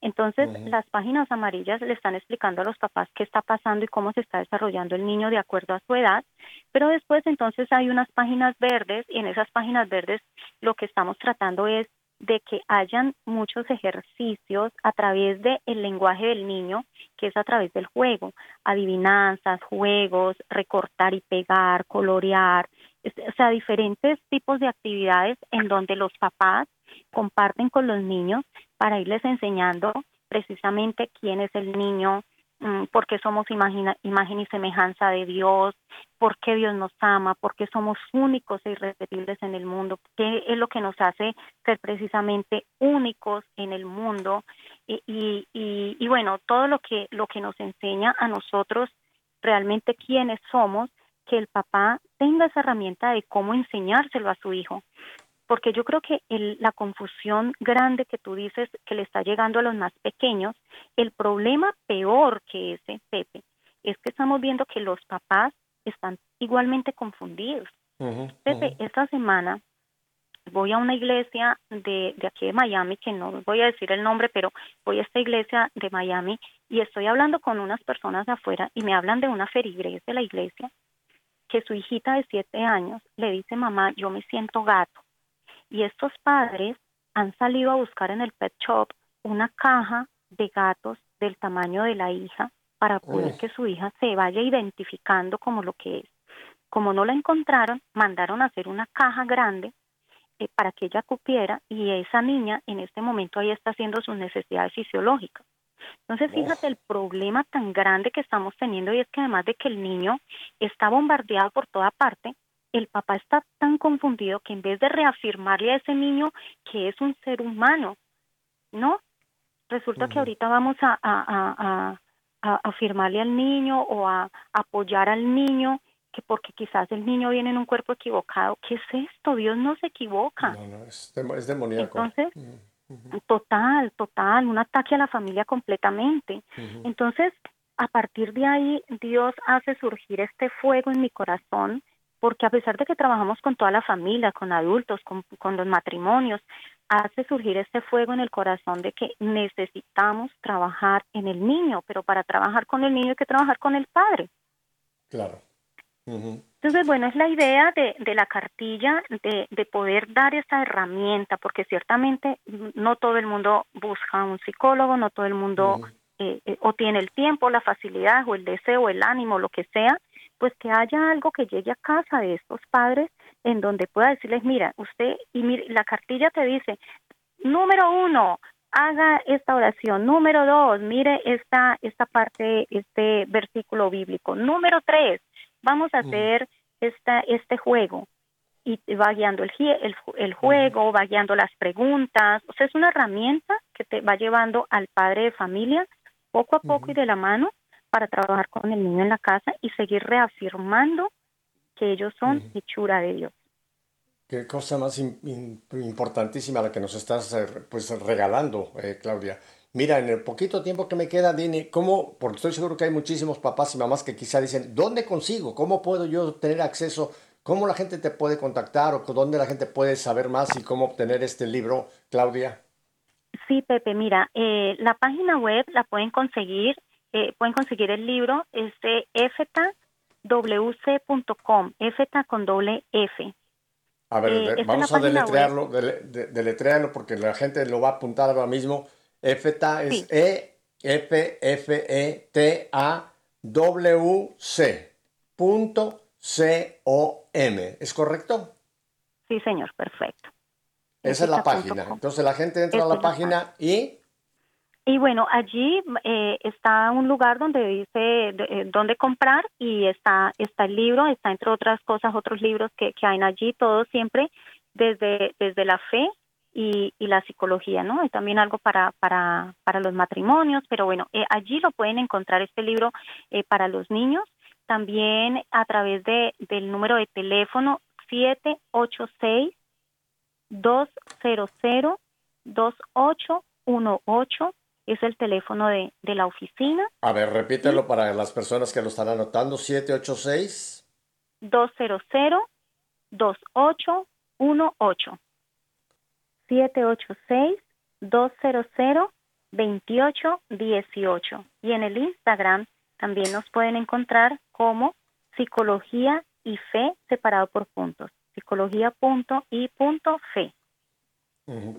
Entonces, las páginas amarillas le están explicando a los papás qué está pasando y cómo se está desarrollando el niño de acuerdo a su edad, pero después entonces hay unas páginas verdes y en esas páginas verdes lo que estamos tratando es de que hayan muchos ejercicios a través del el lenguaje del niño, que es a través del juego, adivinanzas, juegos, recortar y pegar, colorear, o sea, diferentes tipos de actividades en donde los papás comparten con los niños para irles enseñando precisamente quién es el niño, mm, por qué somos imagen y semejanza de Dios, por qué Dios nos ama, por qué somos únicos e irrepetibles en el mundo, qué es lo que nos hace ser precisamente únicos en el mundo. Y, y, y, bueno, todo lo que, lo que nos enseña a nosotros realmente quiénes somos, que el papá tenga esa herramienta de cómo enseñárselo a su hijo porque yo creo que la confusión grande que tú dices que le está llegando a los más pequeños, el problema peor que ese, Pepe, es que estamos viendo que los papás están igualmente confundidos. Pepe, esta semana voy a una iglesia de, de aquí de Miami, que no voy a decir el nombre, pero voy a esta iglesia de Miami y estoy hablando con unas personas de afuera y me hablan de una ferigrés de la iglesia que su hijita de siete años le dice, mamá, yo me siento gato y estos padres han salido a buscar en el pet shop una caja de gatos del tamaño de la hija para poder que su hija se vaya identificando como lo que es. Como no la encontraron, mandaron a hacer una caja grande eh, para que ella cupiera y esa niña en este momento ahí está haciendo sus necesidades fisiológicas. Entonces, fíjate el problema tan grande que estamos teniendo y es que además de que el niño está bombardeado por toda parte, el papá está tan confundido que en vez de reafirmarle a ese niño que es un ser humano, ¿no? Resulta que ahorita vamos a, a, a, afirmarle al niño o a apoyar al niño que porque quizás el niño viene en un cuerpo equivocado. ¿Qué es esto? Dios no se equivoca. No, no, es, es demoníaco. Entonces, total, total, un ataque a la familia completamente. Entonces, a partir de ahí, Dios hace surgir este fuego en mi corazón porque a pesar de que trabajamos con toda la familia, con adultos, con, los matrimonios, hace surgir este fuego en el corazón de que necesitamos trabajar en el niño, pero para trabajar con el niño hay que trabajar con el padre. Claro. Entonces, bueno, es la idea de, de la cartilla de, de, poder dar esa herramienta, porque ciertamente no todo el mundo busca un psicólogo, no todo el mundo eh, eh, o tiene el tiempo, la facilidad o el deseo, el ánimo, lo que sea, pues que haya algo que llegue a casa de estos padres en donde pueda decirles, mira, usted, y mire, la cartilla te dice, número uno, haga esta oración. Número dos, mire esta, esta parte, este versículo bíblico. Número tres, vamos a hacer esta, este juego. Y va guiando el, el, el juego, va guiando las preguntas. O sea, es una herramienta que te va llevando al padre de familia poco a poco y de la mano para trabajar con el niño en la casa y seguir reafirmando que ellos son hechura de Dios. Qué cosa más importantísima la que nos estás eh, pues regalando, eh, Claudia. Mira, en el poquito tiempo que me queda, dime, ¿cómo? Porque estoy seguro que hay muchísimos papás y mamás que quizá dicen, ¿dónde consigo? ¿Cómo puedo yo tener acceso? ¿Cómo la gente te puede contactar o dónde la gente puede saber más y cómo obtener este libro, Claudia? Sí, Pepe, mira, eh, la página web la pueden conseguir eh, pueden conseguir el libro, es de efetawc.com, efeta con doble F. A ver, eh, vamos a deletrearlo, deletrearlo porque la gente lo va a apuntar ahora mismo. Efeta es E F F E T A W C punto C O M, ¿es correcto? Sí, señor, perfecto. Esa es la página. Entonces la gente entra a la página y y bueno, allí eh, está un lugar donde dice eh, dónde comprar y está, está el libro, está entre otras cosas otros libros que, que hay allí, todo siempre desde, desde la fe y, y la psicología, ¿no? Hay también algo para, para, para los matrimonios, pero bueno, eh, allí lo pueden encontrar este libro para los niños, también a través de, del número de teléfono 786 200 2818 es el teléfono de, de la oficina. A ver, repítelo para las personas que lo están anotando, 786. 200-2818. 786-200-2818. Y en el Instagram también nos pueden encontrar como psicología y fe separado por puntos. Psicología punto y punto fe.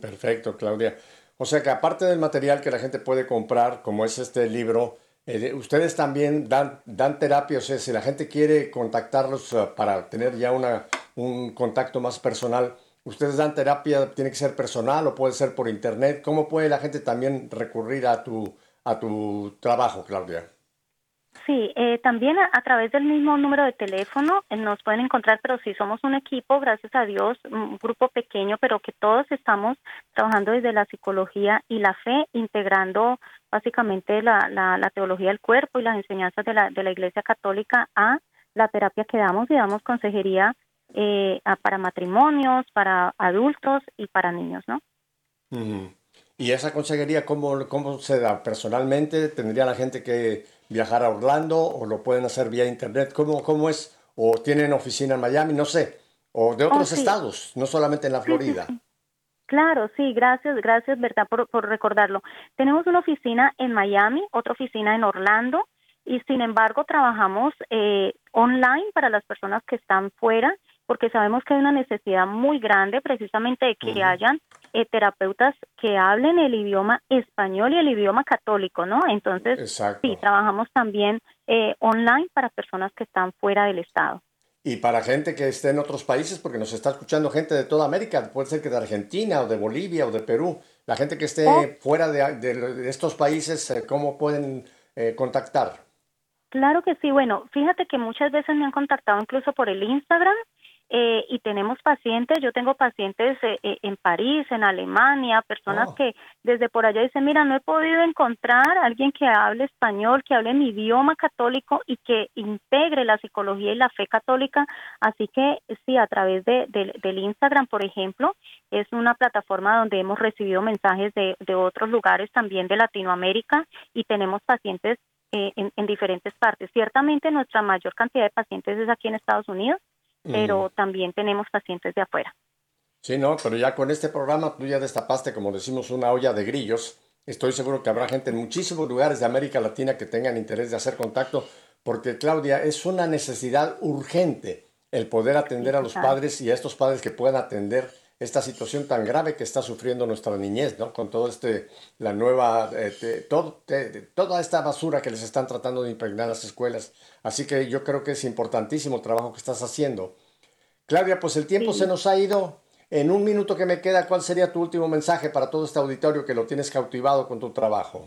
Perfecto, Claudia. O sea que aparte del material que la gente puede comprar, como es este libro, eh, ustedes también dan, dan terapia, o sea, si la gente quiere contactarlos uh, para tener ya una, un contacto más personal, ustedes dan terapia, tiene que ser personal o puede ser por internet. ¿Cómo puede la gente también recurrir a tu, a tu trabajo, Claudia? Sí, eh, también a, través del mismo número de teléfono eh, nos pueden encontrar, pero si somos un equipo, gracias a Dios, un grupo pequeño, pero que todos estamos trabajando desde la psicología y la fe, integrando básicamente la, la, teología del cuerpo y las enseñanzas de la, de la Iglesia Católica a la terapia que damos y damos consejería eh, para matrimonios, para adultos y para niños, ¿no? ¿Y esa consejería cómo, cómo se da? ¿Personalmente tendría la gente que viajar a Orlando o lo pueden hacer vía internet? ¿Cómo, cómo es? ¿O tienen oficina en Miami? No sé. ¿O de otros oh, estados? No solamente en la Florida. Claro, sí, gracias, gracias, ¿verdad? Por, por recordarlo. Tenemos una oficina en Miami, otra oficina en Orlando y sin embargo trabajamos eh, online para las personas que están fuera porque sabemos que hay una necesidad muy grande precisamente de que hayan eh, terapeutas que hablen el idioma español y el idioma católico, ¿no? Entonces, sí, trabajamos también eh, online para personas que están fuera del Estado. Y para gente que esté en otros países, porque nos está escuchando gente de toda América, puede ser que de Argentina o de Bolivia o de Perú, la gente que esté oh. fuera de, estos países, eh, ¿cómo pueden contactar? Claro que sí. Bueno, fíjate que muchas veces me han contactado incluso por el Instagram eh, y tenemos pacientes, yo tengo pacientes eh, eh, en París, en Alemania, personas oh. que desde por allá dicen, mira, no he podido encontrar a alguien que hable español, que hable mi idioma católico y que integre la psicología y la fe católica. Así que sí, a través de, del Instagram, por ejemplo, es una plataforma donde hemos recibido mensajes de, de otros lugares también de Latinoamérica y tenemos pacientes en, en diferentes partes. Ciertamente nuestra mayor cantidad de pacientes es aquí en Estados Unidos, pero también tenemos pacientes de afuera. Sí, no, pero ya con este programa tú ya destapaste, como decimos, una olla de grillos. Estoy seguro que habrá gente en muchísimos lugares de América Latina que tengan interés de hacer contacto, porque Claudia, es una necesidad urgente el poder atender a los padres y a estos padres que puedan atender esta situación tan grave que está sufriendo nuestra niñez, ¿no? Con todo este, la nueva, eh, todo, toda esta basura que les están tratando de impregnar las escuelas. Así que yo creo que es importantísimo el trabajo que estás haciendo. Claudia, pues el tiempo se nos ha ido. En un minuto que me queda, ¿cuál sería tu último mensaje para todo este auditorio que lo tienes cautivado con tu trabajo?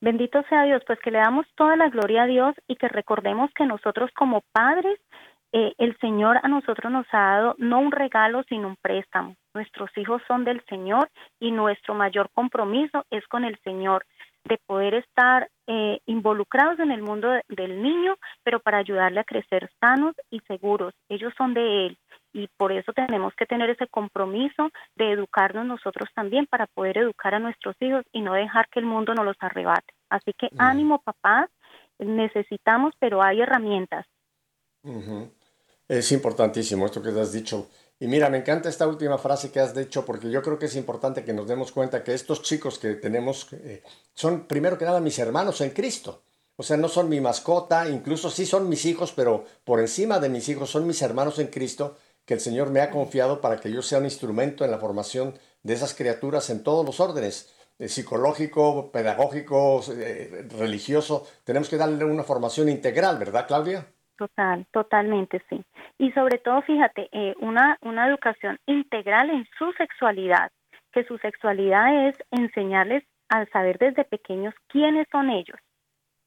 Bendito sea Dios, pues que le damos toda la gloria a Dios y que recordemos que nosotros como padres eh, el Señor a nosotros nos ha dado no un regalo, sino un préstamo. Nuestros hijos son del Señor y nuestro mayor compromiso es con el Señor, de poder estar eh, involucrados en el mundo del niño, pero para ayudarle a crecer sanos y seguros. Ellos son de Él y por eso tenemos que tener ese compromiso de educarnos nosotros también para poder educar a nuestros hijos y no dejar que el mundo nos los arrebate. Así que ánimo, papás, necesitamos, pero hay herramientas. Es importantísimo esto que has dicho. Y mira, me encanta esta última frase que has dicho porque yo creo que es importante que nos demos cuenta que estos chicos que tenemos eh, son primero que nada mis hermanos en Cristo. O sea, no son mi mascota, incluso sí son mis hijos, pero por encima de mis hijos son mis hermanos en Cristo que el Señor me ha confiado para que yo sea un instrumento en la formación de esas criaturas en todos los órdenes, eh, psicológico, pedagógico, eh, religioso. Tenemos que darle una formación integral, ¿verdad, Claudia? Total, totalmente sí. Y sobre todo, fíjate, eh, una, una educación integral en su sexualidad, que su sexualidad es enseñarles a saber desde pequeños quiénes son ellos,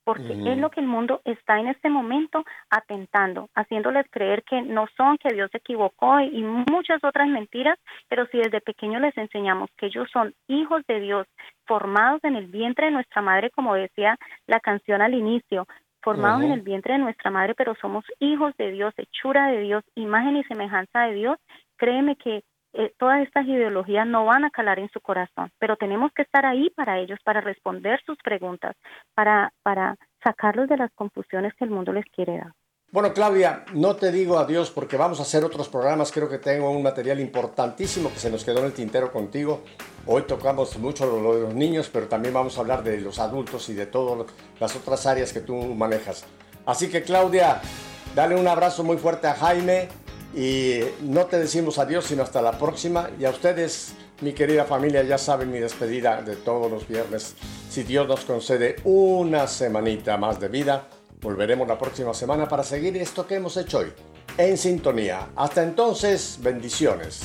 porque es lo que el mundo está en este momento atentando, haciéndoles creer que no son, que Dios se equivocó y, muchas otras mentiras, pero si desde pequeños les enseñamos que ellos son hijos de Dios, formados en el vientre de nuestra madre, como decía la canción al inicio, formados en el vientre de nuestra madre, pero somos hijos de Dios, hechura de Dios, imagen y semejanza de Dios, créeme que eh, todas estas ideologías no van a calar en su corazón, pero tenemos que estar ahí para ellos, para responder sus preguntas, para, para sacarlos de las confusiones que el mundo les quiere dar. Bueno, Claudia, no te digo adiós porque vamos a hacer otros programas. Creo que tengo un material importantísimo que se nos quedó en el tintero contigo. Hoy tocamos mucho lo de los niños, pero también vamos a hablar de los adultos y de todas las otras áreas que tú manejas. Así que, Claudia, dale un abrazo muy fuerte a Jaime y no te decimos adiós, sino hasta la próxima. Y a ustedes, mi querida familia, ya saben mi despedida de todos los viernes. Si Dios nos concede una semanita más de vida Volveremos la próxima semana para seguir esto que hemos hecho hoy. En sintonía. Hasta entonces, bendiciones.